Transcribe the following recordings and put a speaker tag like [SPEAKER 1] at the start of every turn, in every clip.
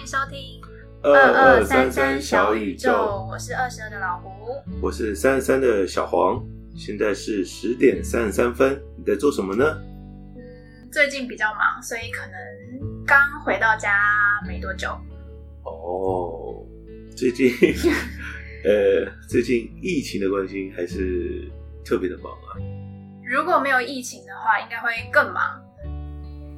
[SPEAKER 1] 迎收听二二三三小宇宙，我是二十二的老胡，
[SPEAKER 2] 我是三十三的小黄。现在是十点三十三分，你在做什么呢？
[SPEAKER 1] 嗯，最近比较忙，所以可能刚回到家没多久。
[SPEAKER 2] 哦，最近，呃，最近疫情的关系，还是特别的忙啊。
[SPEAKER 1] 如果没有疫情的话，应该会更忙。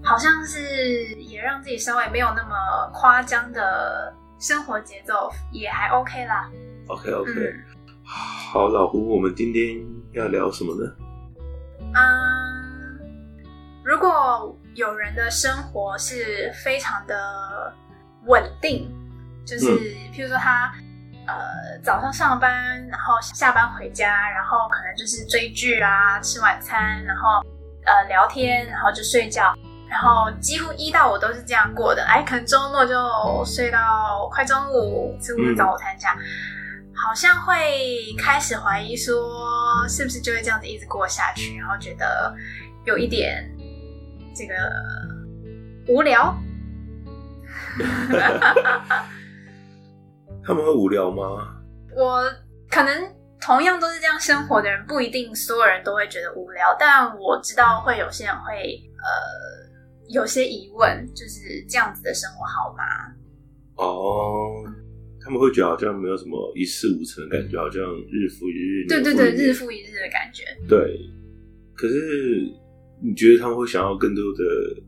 [SPEAKER 1] 好像是也让自己稍微没有那么夸张的生活节奏，也还 OK 啦。
[SPEAKER 2] OK OK，嗯，好，老胡，我们今天要聊什么呢？
[SPEAKER 1] 嗯，如果有人的生活是非常的稳定，就是譬如说他呃早上上班，然后下班回家，然后可能就是追剧啊、吃晚餐，然后呃聊天，然后就睡觉。然后几乎一到五都是这样过的，哎，可能周末就睡到快中午，吃午早餐这样，嗯、好像会开始怀疑说，是不是就会这样子一直过下去，然后觉得有一点这个无聊。
[SPEAKER 2] 他们会无聊吗？
[SPEAKER 1] 我可能同样都是这样生活的人，不一定所有人都会觉得无聊，但我知道会有些人会呃。有些疑问，就是这样子的生活好吗？
[SPEAKER 2] 哦，他们会觉得好像没有什么一事无成的感觉，好像日复一日。
[SPEAKER 1] 对对对，日复一日的感觉。
[SPEAKER 2] 对，可是你觉得他们会想要更多的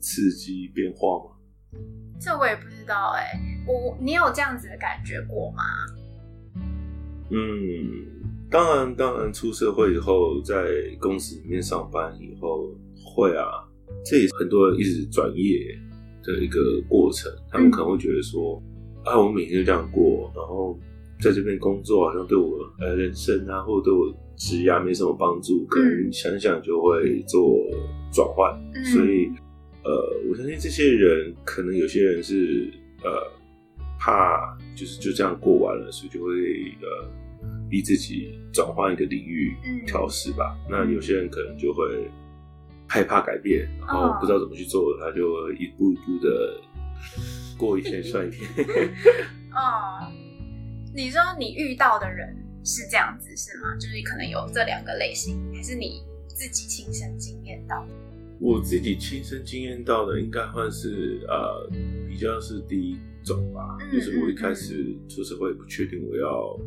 [SPEAKER 2] 刺激变化吗？
[SPEAKER 1] 这我也不知道哎、欸，我你有这样子的感觉过吗？
[SPEAKER 2] 嗯，当然，当然，出社会以后，在公司里面上班以后会啊。这也是很多人一直转业的一个过程，他们可能会觉得说，嗯、啊，我每天就这样过，然后在这边工作好像对我呃人生啊，或者对我职业没什么帮助，可能想想就会做转换。嗯、所以，呃，我相信这些人可能有些人是呃怕就是就这样过完了，所以就会呃逼自己转换一个领域调试吧。嗯、那有些人可能就会。害怕改变，然后不知道怎么去做，他就一步一步的过一天算一天。
[SPEAKER 1] 哦，你说你遇到的人是这样子是吗？就是可能有这两个类型，还是你自己亲身经验到的？
[SPEAKER 2] 我自己亲身经验到的，应该算是呃比较是第一种吧。嗯、就是我一开始出社会不确定我要，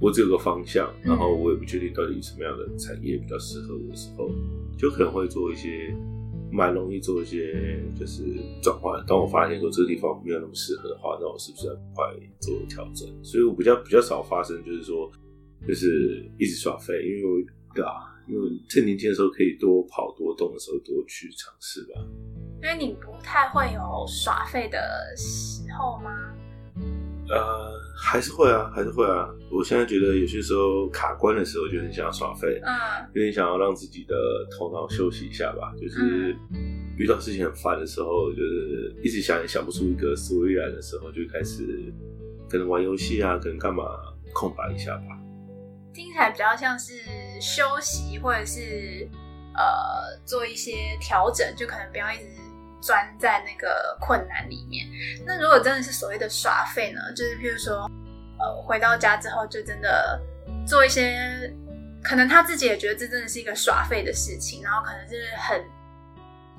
[SPEAKER 2] 我只有个方向，然后我也不确定到底什么样的产业比较适合我的时候。就可能会做一些，蛮容易做一些，就是转换。当我发现说这个地方没有那么适合的话，那我是不是要快做调整？所以我比较比较少发生，就是说，就是一直耍废，因为对啊，因为趁年轻的时候可以多跑多动的时候多去尝试吧。
[SPEAKER 1] 因为你不太会有耍废的时候吗？
[SPEAKER 2] 呃，还是会啊，还是会啊。我现在觉得有些时候卡关的时候，就很想要耍废，嗯，有点想要让自己的头脑休息一下吧。就是遇到事情很烦的时候，就是一直想也想不出一个思维来的时候，就开始可能玩游戏啊，可能干嘛空白一下吧。
[SPEAKER 1] 听起来比较像是休息，或者是呃做一些调整，就可能不要一直。钻在那个困难里面。那如果真的是所谓的耍废呢？就是譬如说，呃，回到家之后就真的做一些，可能他自己也觉得这真的是一个耍废的事情，然后可能就是很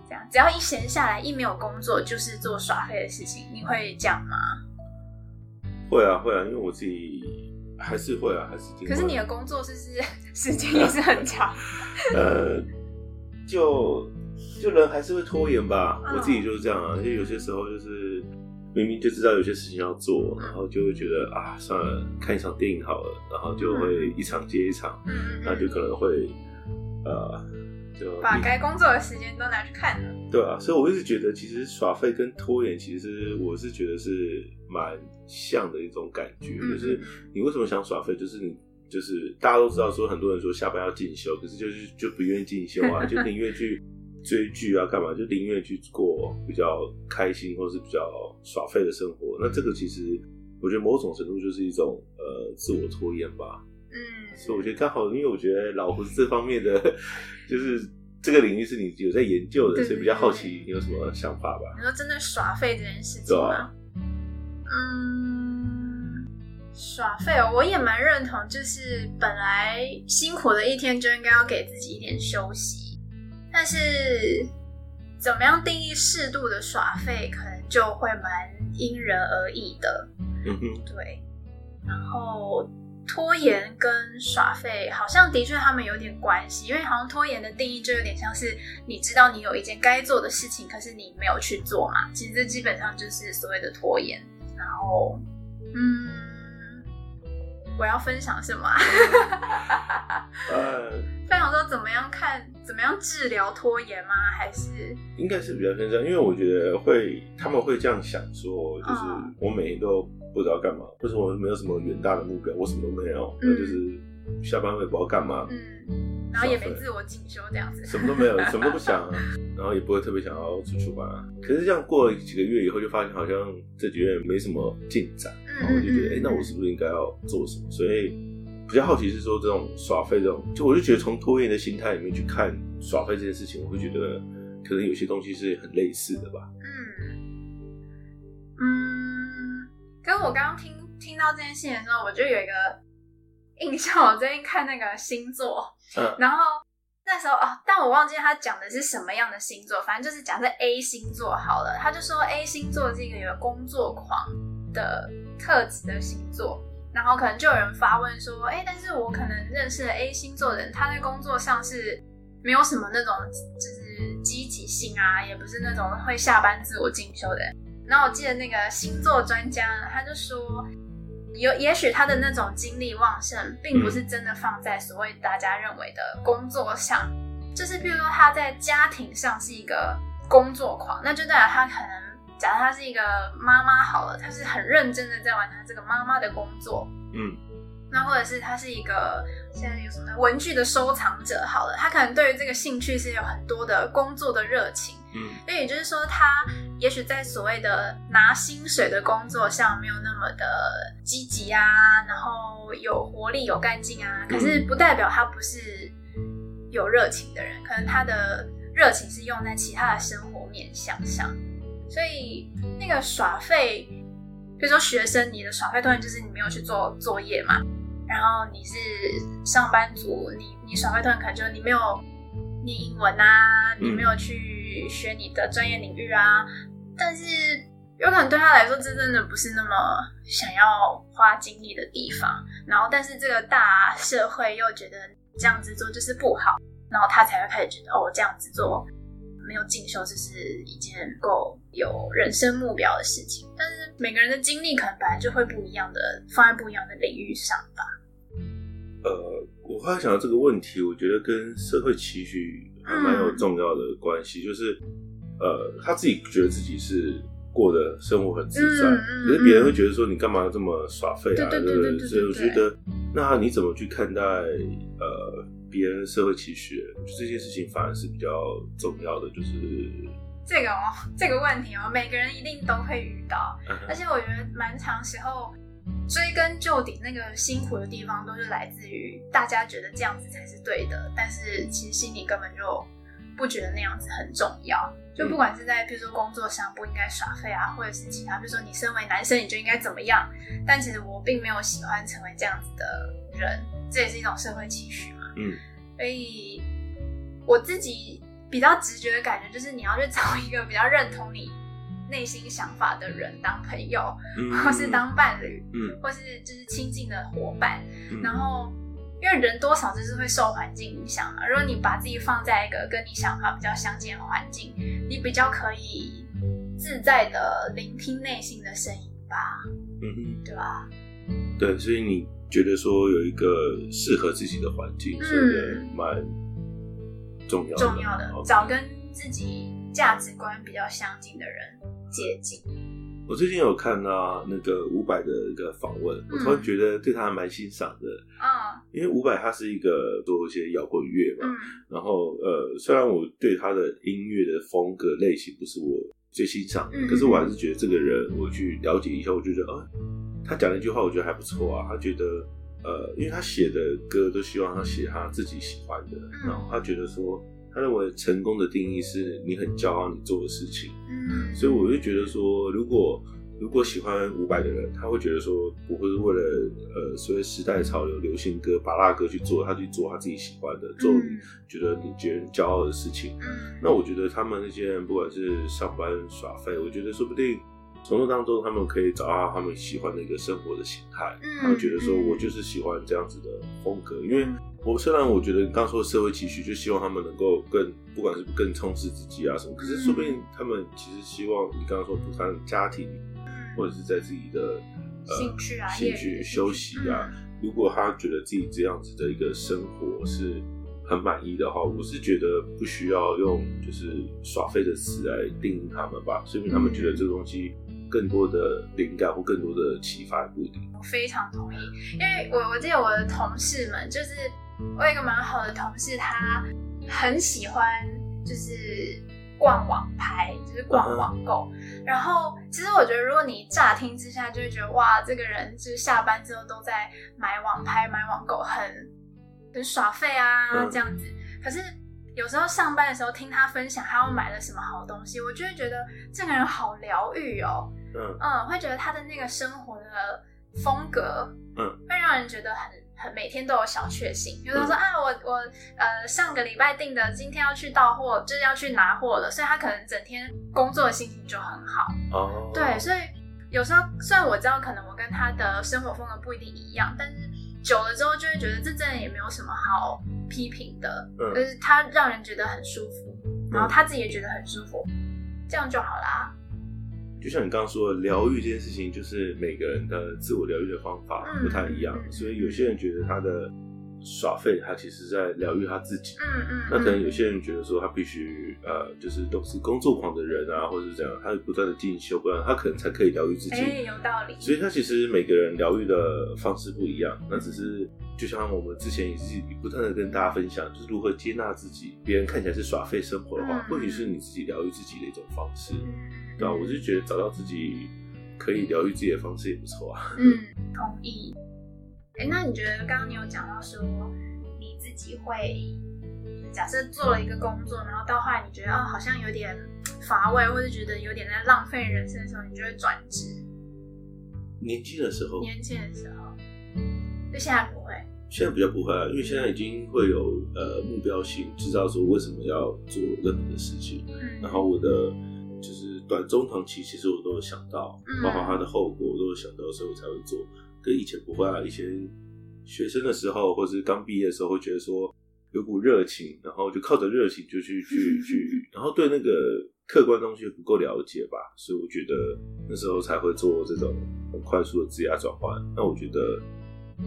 [SPEAKER 1] 这样，只要一闲下来，一没有工作，就是做耍废的事情。你会这样吗？
[SPEAKER 2] 会啊，会啊，因为我自己还是会啊，还是。
[SPEAKER 1] 可是你的工作是不是 时间也是很长？
[SPEAKER 2] 呃，就。就人还是会拖延吧，我自己就是这样啊。就有些时候就是明明就知道有些事情要做，然后就会觉得啊，算了，看一场电影好了，然后就会一场接一场，那就可能会呃，就
[SPEAKER 1] 把该工作的时间都拿去看了。
[SPEAKER 2] 对啊，所以我一直觉得，其实耍废跟拖延，其实我是觉得是蛮像的一种感觉。就是你为什么想耍废？就是你就是大家都知道说，很多人说下班要进修，可是就是就不愿意进修啊，就宁愿去。追剧啊，干嘛就宁愿去过比较开心或是比较耍废的生活。那这个其实我觉得某种程度就是一种呃自我拖延吧。嗯，所以我觉得刚好，因为我觉得老胡这方面的，就是这个领域是你有在研究的，所以比较好奇你有什么想法吧？
[SPEAKER 1] 你说真的耍废这件事情吗？嗯，耍废哦，我也蛮认同，就是本来辛苦的一天就应该要给自己一点休息，但是怎么样定义适度的耍废，可能就会蛮因人而异的。嗯哼，对，然后。拖延跟耍废好像的确他们有点关系，因为好像拖延的定义就有点像是你知道你有一件该做的事情，可是你没有去做嘛。其实这基本上就是所谓的拖延。然后，嗯，我要分享什么？呃，分享说怎么样看，怎么样治疗拖延吗？还是
[SPEAKER 2] 应该是比较偏向，因为我觉得会他们会这样想说，就是我每天都。不知道干嘛，或者我没有什么远大的目标，我什么都没有，那、嗯、就是下班我也不知道干嘛，
[SPEAKER 1] 嗯，然后也没自我进修这样子，
[SPEAKER 2] 什么都没有，什么都不想，然后也不会特别想要出去玩。啊可是这样过了几个月以后，就发现好像这几个月没什么进展，然后我就觉得，哎、嗯欸，那我是不是应该要做什么？所以比较好奇是说，这种耍废这种，就我就觉得从拖延的心态里面去看耍废这件事情，我会觉得可能有些东西是很类似的吧。
[SPEAKER 1] 嗯嗯。跟我刚刚听听到这件事情的时候，我就有一个印象。我最近看那个星座，嗯，然后那时候哦，但我忘记他讲的是什么样的星座。反正就是假设 A 星座好了，他就说 A 星座是一个有工作狂的特质的星座。然后可能就有人发问说，哎，但是我可能认识的 A 星座的人，他在工作上是没有什么那种就是积极性啊，也不是那种会下班自我进修的人。然后我记得那个星座专家，他就说，有也许他的那种精力旺盛，并不是真的放在所谓大家认为的工作上，就是譬如说他在家庭上是一个工作狂，那就代表他可能，假如他是一个妈妈好了，他是很认真的在完成这个妈妈的工作，嗯，那或者是他是一个现在有什么文具的收藏者好了，他可能对于这个兴趣是有很多的工作的热情，嗯，所以也就是说他。也许在所谓的拿薪水的工作上没有那么的积极啊，然后有活力、有干劲啊，可是不代表他不是有热情的人，可能他的热情是用在其他的生活面向上。所以那个耍废，比如说学生，你的耍废当然就是你没有去做作业嘛，然后你是上班族，你你耍废当然可能就是你没有念英文啊，你没有去。学你的专业领域啊，但是有可能对他来说，这真的不是那么想要花精力的地方。然后，但是这个大社会又觉得这样子做就是不好，然后他才会开始觉得哦，这样子做没有进修，这是一件够有人生目标的事情。但是每个人的经历可能本来就会不一样的，放在不一样的领域上吧。
[SPEAKER 2] 呃，我后来想到这个问题，我觉得跟社会期许。还蛮有重要的关系，就是，呃，他自己觉得自己是过的生活很自在，可是别人会觉得说你干嘛这么耍废啊，对不对？所以我觉得，那你怎么去看待呃别人的社会期许？这件事情反而是比较重要的，就是
[SPEAKER 1] 这个哦，这个问题哦，每个人一定都会遇到，而且我觉得蛮长时候。追根究底，那个辛苦的地方都是来自于大家觉得这样子才是对的，但是其实心里根本就不觉得那样子很重要。就不管是在比如说工作上不应该耍废啊，或者是其他，比如说你身为男生你就应该怎么样，但其实我并没有喜欢成为这样子的人，这也是一种社会期许嘛。嗯，所以我自己比较直觉的感觉就是，你要去找一个比较认同你。内心想法的人当朋友，嗯、或是当伴侣，嗯、或是就是亲近的伙伴。嗯、然后，因为人多少就是会受环境影响嘛。如果你把自己放在一个跟你想法比较相近的环境，你比较可以自在的聆听内心的声音吧。嗯哼，对吧？
[SPEAKER 2] 对，所以你觉得说有一个适合自己的环境，是蛮重要的。
[SPEAKER 1] 重要的，找跟自己价值观比较相近的人。接近。
[SPEAKER 2] 我最近有看到那个伍佰的一个访问，嗯、我突然觉得对他还蛮欣赏的。啊、嗯，因为伍佰他是一个做一些摇滚乐嘛，嗯、然后呃，虽然我对他的音乐的风格类型不是我最欣赏可是我还是觉得这个人，我去了解一下，我觉得啊，他讲了一句话，我觉得还不错啊。他觉得呃，因为他写的歌都希望他写他自己喜欢的，嗯、然后他觉得说。他认为成功的定义是你很骄傲你做的事情，嗯，所以我就觉得说，如果如果喜欢伍佰的人，他会觉得说，不会是为了呃所谓时代潮流、流行歌、巴拉歌去做，他去做他自己喜欢的，做你觉得你觉得骄傲的事情。嗯、那我觉得他们那些人，不管是上班耍废，我觉得说不定从中当中，他们可以找到他们喜欢的一个生活的形态。嗯、他们觉得说我就是喜欢这样子的风格，因为我虽然我觉得你刚刚说的社会期许，就希望他们能够更，不管是更充实自己啊什么，可是说不定他们其实希望你刚刚说不单家庭。或者是在自己的呃兴趣啊、兴趣休息啊，嗯、如果他觉得自己这样子的一个生活是很满意的话，我是觉得不需要用就是耍废的词来定义他们吧，说明他们觉得这个东西更多的灵感或更多的启发不一定。
[SPEAKER 1] 我非常同意，因为我我记得我的同事们，就是我有一个蛮好的同事，他很喜欢就是。逛网拍就是逛网购，然后其实我觉得，如果你乍听之下就会觉得哇，这个人就是下班之后都在买网拍、买网购，很很耍废啊这样子。可是有时候上班的时候听他分享他要买了什么好东西，我就会觉得这个人好疗愈哦。嗯嗯，会觉得他的那个生活的风格，嗯，会让人觉得很。很每天都有小确幸，比如说啊，我我呃上个礼拜订的，今天要去到货，就是要去拿货了，所以他可能整天工作的心情就很好。哦，对，所以有时候虽然我知道可能我跟他的生活风格不一定一样，但是久了之后就会觉得这真的也没有什么好批评的，嗯、就是他让人觉得很舒服，然后他自己也觉得很舒服，嗯、这样就好啦。
[SPEAKER 2] 就像你刚刚说的，疗愈这件事情，就是每个人的自我疗愈的方法不太一样，嗯、所以有些人觉得他的耍废，他其实在疗愈他自己。嗯嗯。那可能有些人觉得说，他必须呃，就是都是工作狂的人啊，或者是这样，他不断的进修，不然他可能才可以疗愈自己。
[SPEAKER 1] 哎，有道理。
[SPEAKER 2] 所以他其实每个人疗愈的方式不一样，那只是就像我们之前也是不断的跟大家分享，就是如何接纳自己。别人看起来是耍废生活的话，嗯、或许是你自己疗愈自己的一种方式。对啊，我就觉得找到自己可以疗愈自己的方式也不错啊。
[SPEAKER 1] 嗯，同意。哎、欸，那你觉得刚刚你有讲到说你自己会假设做了一个工作，然后到后来你觉得哦好像有点乏味，或者觉得有点在浪费人生的时候，你就会转职。
[SPEAKER 2] 年轻的时候。
[SPEAKER 1] 年轻的时候，就现在不会。
[SPEAKER 2] 现在比较不会啊，因为现在已经会有呃目标性，知道说为什么要做任何的事情，嗯、然后我的就是。短中长期其实我都有想到，包括它的后果我都有想到，所以我才会做。跟以前不会啊，以前学生的时候或是刚毕业的时候，会觉得说有股热情，然后就靠着热情就去去去，然后对那个客观东西不够了解吧，所以我觉得那时候才会做这种很快速的质押转换。那我觉得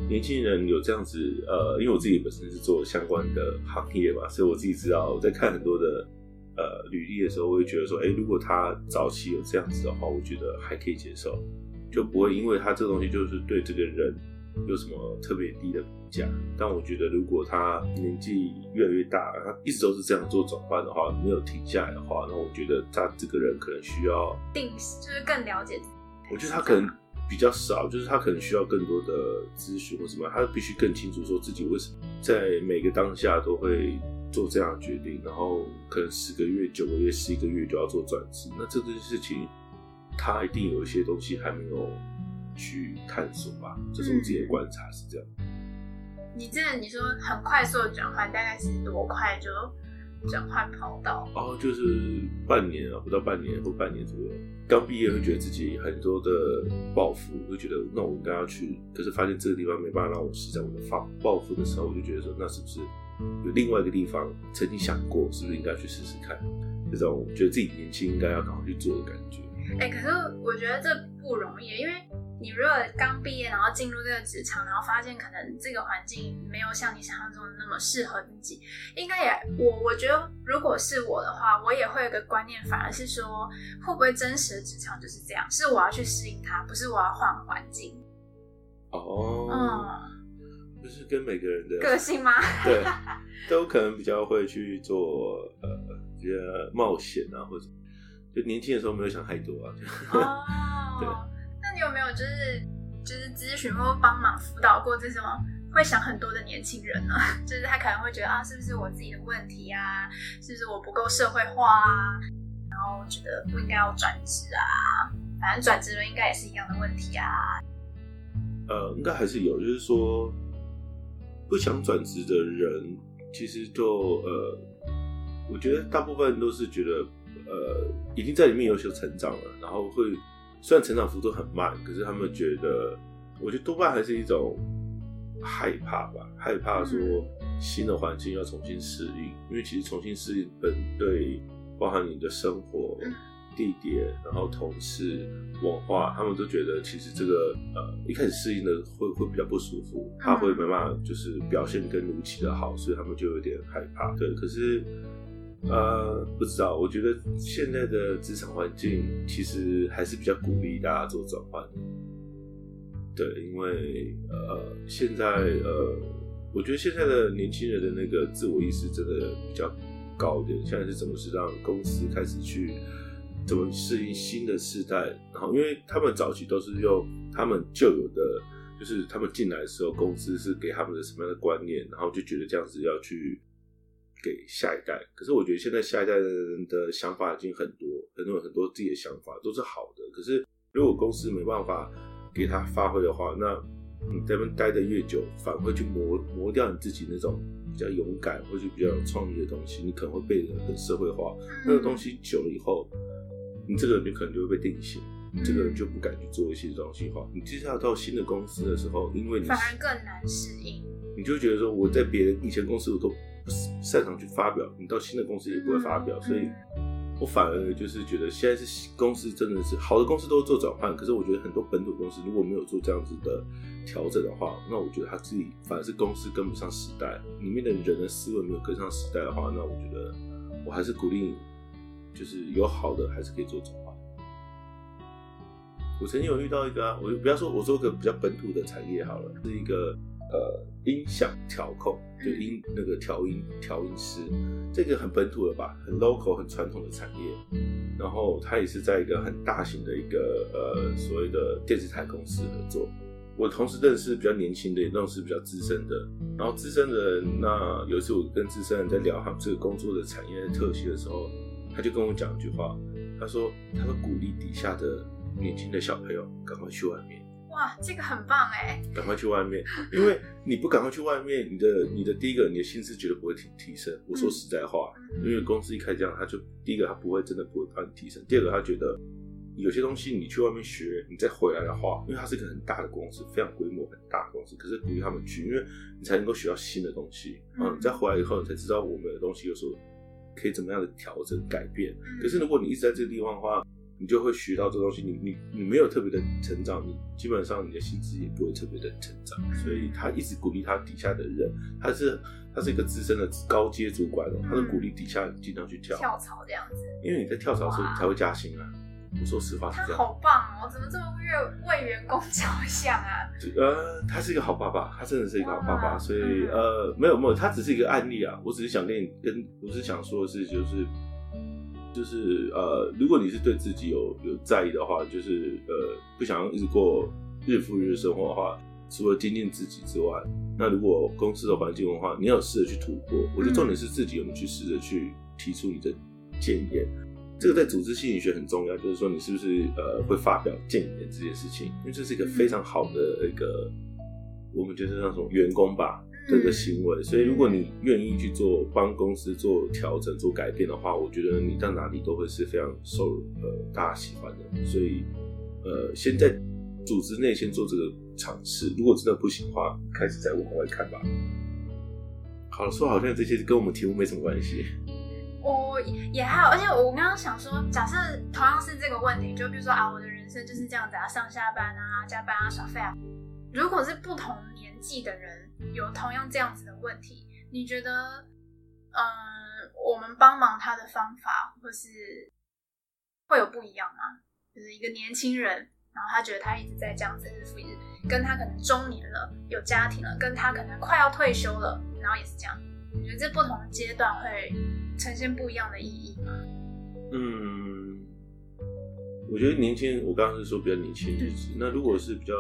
[SPEAKER 2] 年轻人有这样子，呃，因为我自己本身是做相关的行业嘛，所以我自己知道我在看很多的。呃，履历的时候，我会觉得说，哎、欸，如果他早期有这样子的话，我觉得还可以接受，就不会因为他这个东西就是对这个人有什么特别低的评价。但我觉得，如果他年纪越来越大，他一直都是这样做转换的话，没有停下来的话，那我觉得他这个人可能需要
[SPEAKER 1] 定，就是更了解自己。
[SPEAKER 2] 我觉得他可能比较少，就是他可能需要更多的咨询或什么，他必须更清楚说自己为什么在每个当下都会。做这样的决定，然后可能十个月、九个月、十一个月就要做转职，那这件事情他一定有一些东西还没有去探索吧？这是我自己的观察，是这样。
[SPEAKER 1] 你这你说很快速的转换，大概是多快就转换跑道？
[SPEAKER 2] 哦，就是半年啊，不到半年或半年左右。刚毕业会觉得自己很多的抱负，会觉得那我应该要去，可是发现这个地方没办法让我实现我的抱抱负的时候，我就觉得说，那是不是？有另外一个地方曾经想过，是不是应该去试试看？这种觉得自己年轻应该要赶快去做的感觉。
[SPEAKER 1] 哎、欸，可是我觉得这不容易，因为你如果刚毕业，然后进入这个职场，然后发现可能这个环境没有像你想象中的那么适合自己，应该也我我觉得，如果是我的话，我也会有个观念，反而是说，会不会真实的职场就是这样？是我要去适应它，不是我要换环境。
[SPEAKER 2] 哦，嗯。就是跟每个人的
[SPEAKER 1] 个性吗？
[SPEAKER 2] 对，都可能比较会去做呃一些冒险啊，或者就年轻的时候没有想太多啊。
[SPEAKER 1] 哦，对。那你有没有就是就是咨询或帮忙辅导过这种会想很多的年轻人呢？就是他可能会觉得啊，是不是我自己的问题啊？是不是我不够社会化啊？然后觉得不应该要转职啊？反正转职了应该也是一样的问题啊。
[SPEAKER 2] 呃，应该还是有，就是说不想转职的人，其实就呃，我觉得大部分都是觉得呃，已经在里面有所成长了，然后会虽然成长幅度很慢，可是他们觉得，我觉得多半还是一种害怕吧，害怕说新的环境要重新适应，因为其实重新适应本对包含你的生活。地点，然后同事文化，他们都觉得其实这个呃一开始适应的会会比较不舒服，他会没办法就是表现跟如期的好，所以他们就有点害怕。对，可是呃不知道，我觉得现在的职场环境其实还是比较鼓励大家做转换。对，因为呃现在呃我觉得现在的年轻人的那个自我意识真的比较高一点，现在是怎么是让公司开始去。怎么适应新的时代？然后，因为他们早期都是用他们旧有的，就是他们进来的时候，公司是给他们的什么样的观念，然后就觉得这样子要去给下一代。可是我觉得现在下一代的人的想法已经很多，很多很多自己的想法都是好的。可是如果公司没办法给他发挥的话，那你在那边待的越久，反而会去磨磨掉你自己那种比较勇敢或者比较有创意的东西，你可能会变得很社会化。那个东西久了以后。你这个人就可能就会被定型，你这个人就不敢去做一些东西话。你接下来到新的公司的时候，因为你
[SPEAKER 1] 反而更难适应，
[SPEAKER 2] 你就觉得说，我在别人以前公司我都不擅长去发表，你到新的公司也不会发表，所以我反而就是觉得现在是公司真的是好的公司都做转换，可是我觉得很多本土公司如果没有做这样子的调整的话，那我觉得他自己反而是公司跟不上时代，里面的人的思维没有跟上时代的话，那我觉得我还是鼓励。就是有好的，还是可以做转换。我曾经有遇到一个啊，我就不要说，我说个比较本土的产业好了，是一个呃音响调控，就音那个调音调音师，这个很本土的吧，很 local 很传统的产业。然后他也是在一个很大型的一个呃所谓的电视台公司合作。我同时认识比较年轻的，也认识比较资深的。然后资深的人，那有一次我跟资深人在聊他们这个工作的产业的特性的时候。他就跟我讲一句话，他说：“他说鼓励底下的年轻的小朋友赶快去外面。”
[SPEAKER 1] 哇，这个很棒哎！
[SPEAKER 2] 赶快去外面，因为你不赶快去外面，你的你的第一个，你的薪资绝对不会提提升。我说实在话，嗯、因为公司一开始这样，他就第一个他不会真的不会帮你提升。第二个，他觉得有些东西你去外面学，你再回来的话，因为它是一个很大的公司，非常规模很大的公司，可是鼓励他们去，因为你才能够学到新的东西。嗯，你再回来以后，你才知道我们的东西有时候。可以怎么样的调整改变？可是如果你一直在这个地方的话，你就会学到这东西。你你你没有特别的成长，你基本上你的薪资也不会特别的成长。所以他一直鼓励他底下的人，他是他是一个资深的高阶主管哦，他是鼓励底下尽量去跳
[SPEAKER 1] 跳槽这样子。
[SPEAKER 2] 因为你在跳槽的时候，你才会加薪啊。我说实话是这样，
[SPEAKER 1] 他好棒哦！怎么这么为为员工着想啊？
[SPEAKER 2] 呃，他是一个好爸爸，他真的是一个好爸爸。所以呃，没有没有，他只是一个案例啊。我只是想跟你跟，我是想说的是，就是就是呃，如果你是对自己有有在意的话，就是呃，不想要一直过日复日的生活的话，除了精进自己之外，那如果公司的环境文化，你要试着去突破。我觉得重点是自己有没有去试着去提出你的建言。这个在组织心理学很重要，就是说你是不是呃会发表建言这件事情，因为这是一个非常好的一个我们就是那种员工吧这个行为，所以如果你愿意去做帮公司做调整、做改变的话，我觉得你到哪里都会是非常受呃大家喜欢的。所以呃先在组织内先做这个尝试，如果真的不行的话，开始再往外看吧。好，说好像这些跟我们题目没什么关系。
[SPEAKER 1] 我也还好，而且我刚刚想说，假设同样是这个问题，就比如说啊，我的人生就是这样子啊，上下班啊，加班啊，耍废啊。如果是不同记的人有同样这样子的问题，你觉得，嗯，我们帮忙他的方法或是会有不一样吗？就是一个年轻人，然后他觉得他一直在这样子日复一日，跟他可能中年了，有家庭了，跟他可能快要退休了，然后也是这样，你觉得这不同阶段会呈现不一样的意义吗？
[SPEAKER 2] 嗯，我觉得年轻人，我刚刚是说比较年轻日子。那如果是比较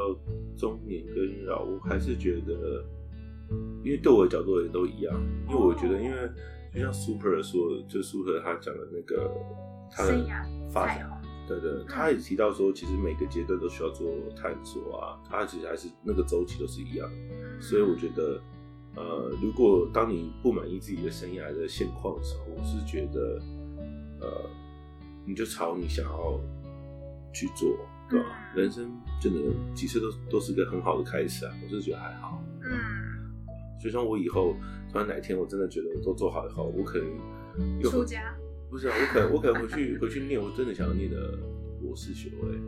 [SPEAKER 2] 中年跟老，我还是觉得，因为对我的角度也都一样。因为我觉得，因为就像 Super 说，就 Super 他讲的那个他的发展，对对，他也提到说，其实每个阶段都需要做探索啊，他其实还是那个周期都是一样的，所以我觉得，呃，如果当你不满意自己的生涯的现况的时候，我是觉得，呃，你就朝你想要去做，对吧？人生真的几次都都是个很好的开始啊，我是觉得还好，嗯，就像我以后突然哪天我真的觉得我都做好以后，我可能
[SPEAKER 1] 出家。
[SPEAKER 2] 不是啊，我可能我可能回去 回去念，我真的想要念的博士学位，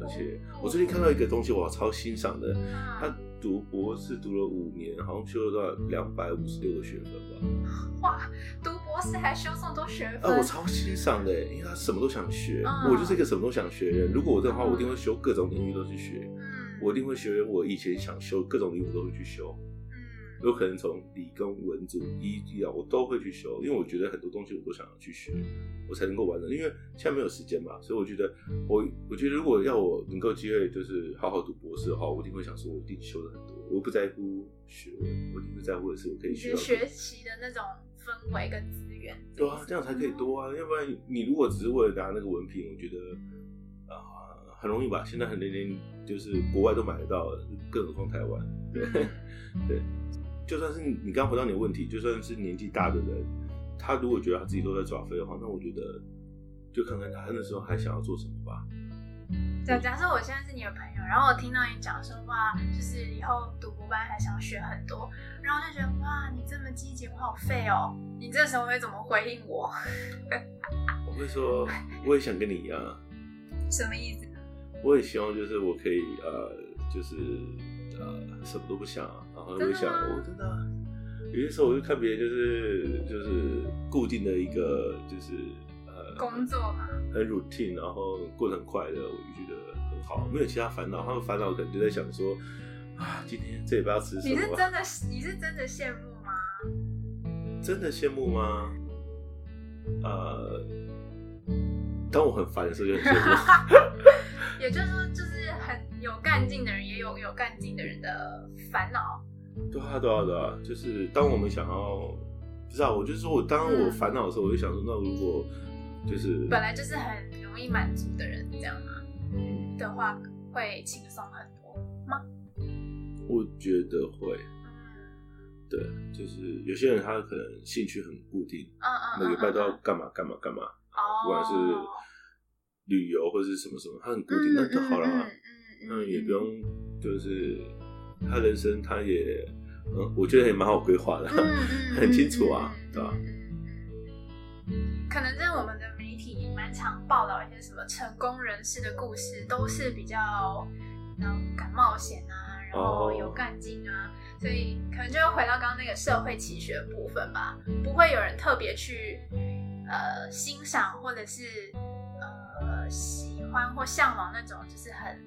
[SPEAKER 2] 而且我最近看到一个东西，我超欣赏的，他读博士读了五年，好像修了多少两百五十六个学分吧。
[SPEAKER 1] 哇，读博士还修这么多学分？
[SPEAKER 2] 啊，我超欣赏的，因为他什么都想学，我就是一个什么都想学的人。如果我的话，我一定会修各种领域都去学，嗯我一定会学我以前想修各种领域我都会去修。有可能从理工、文组、医医疗，我都会去修，因为我觉得很多东西我都想要去学，我才能够完成。因为现在没有时间嘛，所以我觉得我，我觉得如果要我能够机会，就是好好读博士的话，我一定会想说，我一定修的很多。我不在乎学位，我一定会在乎的是我可以学
[SPEAKER 1] 学习的那种氛围跟资源。
[SPEAKER 2] 对啊，这样才可以多啊，要不然你如果只是为了拿那个文凭，我觉得啊、呃、很容易吧。现在很多人就是国外都买得到，更何况台湾。对 对。就算是你刚刚回到你的问题，就算是年纪大的人，他如果觉得他自己都在耍飞的话，那我觉得就看看他那时候还想要做什么吧。
[SPEAKER 1] 假假设我现在是你的朋友，然后我听到你讲说哇，就是以后读博班还想学很多，然后就觉得哇，你这么积极，我好废哦。你这时候会怎么回应我？
[SPEAKER 2] 我会说，我也想跟你一样。
[SPEAKER 1] 什么意思？
[SPEAKER 2] 我也希望就是我可以呃，就是。呃，什么都不想，然后就想，我真的，有些时候我就看别人，就是就是固定的一个，就是呃
[SPEAKER 1] 工作嘛，
[SPEAKER 2] 很 routine，然后过得很快乐，我就觉得很好，没有其他烦恼。他们烦恼可能就在想说，啊，今天这礼拜要吃什么？
[SPEAKER 1] 你是真的，你是真的羡慕吗？
[SPEAKER 2] 真的羡慕吗？呃，当我很烦的时候就很羡慕。
[SPEAKER 1] 也就是说，就是很有干劲的人，也有有干劲的人的烦恼。
[SPEAKER 2] 对啊，对啊，对啊，就是当我们想要，不知道，我就是说我当我烦恼的时候，我就想说，那如果就是
[SPEAKER 1] 本来就是很容易满足的人，这样啊，嗯，的话会轻松很多吗？
[SPEAKER 2] 我觉得会。对，就是有些人他可能兴趣很固定，嗯嗯，每个礼拜都要干嘛干嘛干嘛，哦，不管是。旅游或者是什么什么，他很固定，那就好了啊。那也不用，就是他人生他也，嗯，我觉得也蛮好规划的，很清楚啊，对吧？
[SPEAKER 1] 可能在我们的媒体蛮常报道一些什么成功人士的故事，都是比较嗯敢冒险啊，然后有干劲啊，所以可能就会回到刚刚那个社会期许的部分吧，不会有人特别去呃欣赏或者是呃。喜欢或向往那种就是很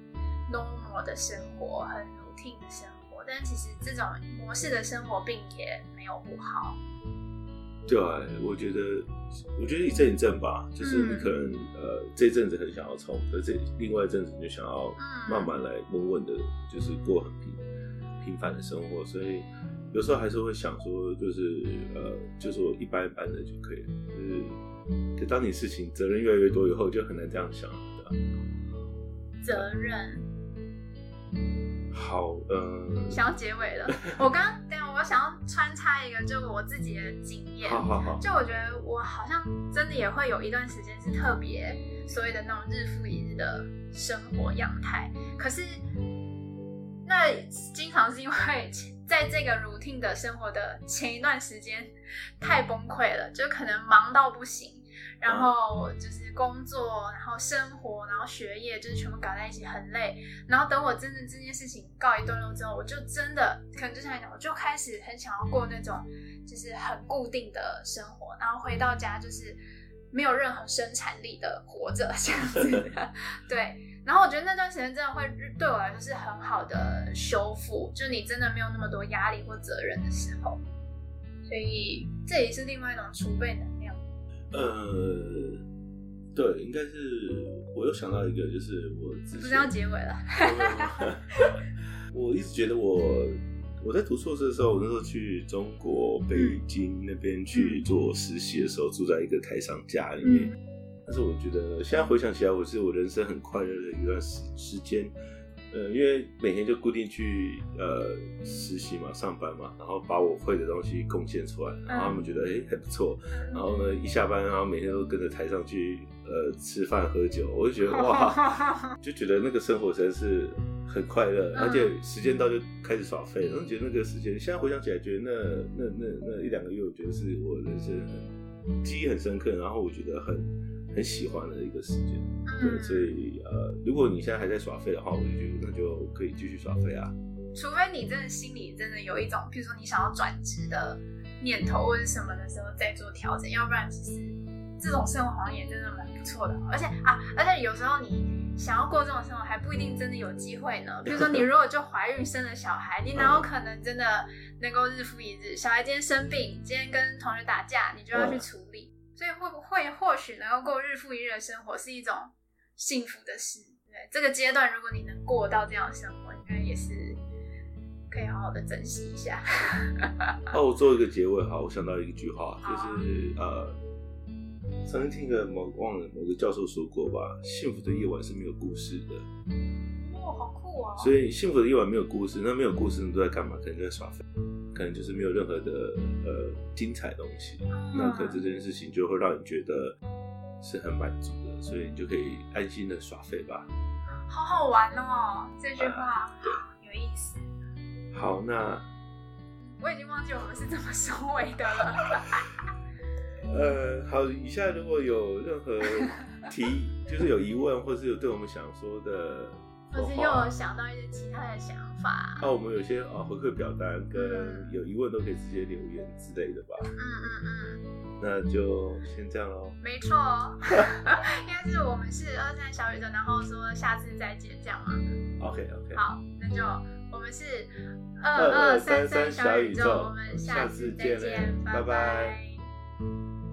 [SPEAKER 1] normal 的生活，很 routine 的生活，但其实这种模式的生活并也没有不好。
[SPEAKER 2] 对啊，我觉得，我觉得一阵一阵吧，就是你可能、嗯、呃这阵子很想要冲，可是另外一阵子你就想要慢慢来稳稳的，就是过很平平凡的生活，所以有时候还是会想说，就是呃，就说一般一般的就可以了，就是。可当你事情责任越来越多以后，就很难这样想，对吧？
[SPEAKER 1] 责任。
[SPEAKER 2] 好，嗯。
[SPEAKER 1] 想要结尾了。我刚刚等，我想要穿插一个，就我自己的经验。
[SPEAKER 2] 好好好。
[SPEAKER 1] 就我觉得，我好像真的也会有一段时间是特别所谓的那种日复一日的生活样态。可是，那经常是因为 在这个 routine 的生活的前一段时间太崩溃了，就可能忙到不行。然后就是工作，然后生活，然后学业，就是全部搞在一起，很累。然后等我真的这件事情告一段落之后，我就真的可能就像你讲，我就开始很想要过那种就是很固定的生活，然后回到家就是没有任何生产力的活着这样子。对，然后我觉得那段时间真的会对我来说是很好的修复，就你真的没有那么多压力或责任的时候。所以这也是另外一种储备能量。
[SPEAKER 2] 呃，对，应该是我又想到一个，就是我
[SPEAKER 1] 不是要结尾了。
[SPEAKER 2] 我一直觉得我我在读硕士的时候，我那时候去中国北京那边去做实习的时候，嗯、住在一个台商家里面，但是我觉得现在回想起来，我是我人生很快乐的一段时时间。呃，因为每天就固定去呃实习嘛，上班嘛，然后把我会的东西贡献出来，然后他们觉得哎、欸、还不错，然后呢一下班，然后每天都跟着台上去呃吃饭喝酒，我就觉得 哇，就觉得那个生活实在是很快乐，而且时间到就开始耍废，然后觉得那个时间现在回想起来，觉得那那那那一两个月，我觉得是我人生很记忆很深刻，然后我觉得很。很喜欢的一个时间，对，嗯、所以呃，如果你现在还在耍废的话，我就觉得那就可以继续耍废啊。
[SPEAKER 1] 除非你真的心里真的有一种，譬如说你想要转职的念头或者什么的时候再做调整，要不然其实这种生活好像也真的蛮不错的。而且啊，而且有时候你想要过这种生活，还不一定真的有机会呢。比如说你如果就怀孕生了小孩，你哪有可能真的能够日复一日？小孩今天生病，今天跟同学打架，你就要去处理。嗯所以会不会或许能够过日复一日的生活是一种幸福的事。对，这个阶段如果你能过到这样的生活，应该也是可以好好的珍惜一下。
[SPEAKER 2] 哦我做一个结尾哈，我想到一句话，就是呃，曾经听个某忘了某个教授说过吧，幸福的夜晚是没有故事的。
[SPEAKER 1] 哦，好酷啊！
[SPEAKER 2] 所以幸福的夜晚没有故事，那没有故事，你都在干嘛？可能就在耍废。可能就是没有任何的呃精彩东西，那可能这件事情就会让你觉得是很满足的，所以你就可以安心的耍废吧。
[SPEAKER 1] 好好玩哦，这句话对，有意思。
[SPEAKER 2] 好，那
[SPEAKER 1] 我已经忘记我们是怎么收尾的了。
[SPEAKER 2] 呃，好，以下如果有任何提，就是有疑问，或是有对我们想说的。
[SPEAKER 1] 或是又有想到一些其他的想法，
[SPEAKER 2] 那、啊、我们有些啊回馈表单跟有疑问都可以直接留言之类的吧。嗯嗯嗯，那就先这样喽。
[SPEAKER 1] 没错，应该是我们是二三小宇宙，然后说下次再见这样吗
[SPEAKER 2] ？OK OK。
[SPEAKER 1] 好，那就我们是二二三三小宇宙，我们下次再见，拜拜。拜拜。